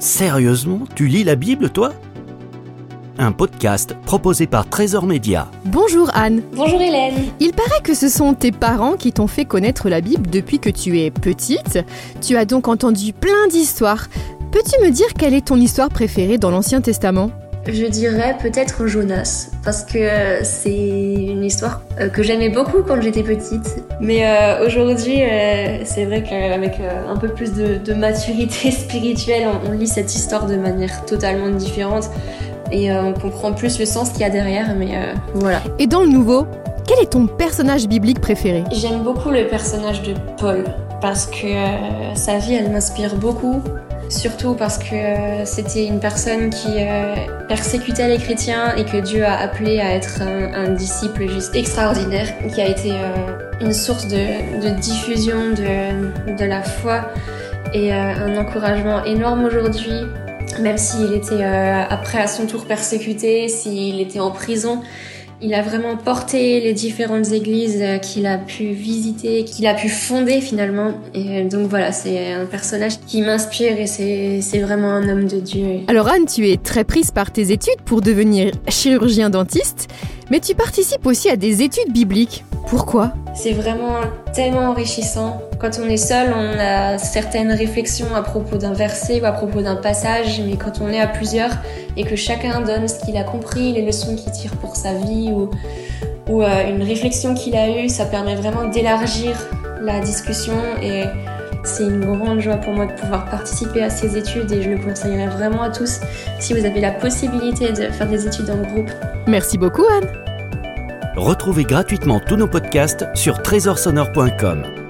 Sérieusement, tu lis la Bible, toi? Un podcast proposé par Trésor Média. Bonjour Anne. Bonjour Hélène. Il paraît que ce sont tes parents qui t'ont fait connaître la Bible depuis que tu es petite. Tu as donc entendu plein d'histoires. Peux-tu me dire quelle est ton histoire préférée dans l'Ancien Testament? Je dirais peut-être Jonas, parce que c'est histoire euh, que j'aimais beaucoup quand j'étais petite. Mais euh, aujourd'hui, euh, c'est vrai qu'avec euh, un peu plus de, de maturité spirituelle, on, on lit cette histoire de manière totalement différente. Et euh, on comprend plus le sens qu'il y a derrière, mais euh, voilà. Et dans le Nouveau, quel est ton personnage biblique préféré? J'aime beaucoup le personnage de Paul, parce que euh, sa vie, elle m'inspire beaucoup. Surtout parce que euh, c'était une personne qui euh, persécutait les chrétiens et que Dieu a appelé à être un, disciple juste extraordinaire, qui a été une source de, diffusion de, la foi et un encouragement énorme aujourd'hui. Même s'il était après à son tour persécuté, s'il était en prison, il a vraiment porté les différentes églises euh, qu'il a pu visiter, qu'il a pu fonder finalement. Et euh, donc voilà, c'est un personnage qui m'inspire et c'est c'est vraiment un homme de Dieu. Alors Anne, tu es très prise par tes études pour devenir chirurgien dentiste, mais tu participes aussi à des études bibliques. Pourquoi C'est vraiment tellement enrichissant. Quand on est seul, on a certaines réflexions à propos d'un verset ou à propos d'un passage, mais quand on est à plusieurs et que chacun donne ce qu'il a compris, les leçons qu'il tire pour sa vie ou, ou euh, une réflexion qu'il a eue, ça permet vraiment d'élargir la discussion et c'est une grande joie pour moi de pouvoir participer à ces études et je le conseillerais vraiment à tous si vous avez la possibilité de faire des études en groupe. Merci beaucoup Anne. Retrouvez gratuitement tous nos podcasts sur trésorsonore.com.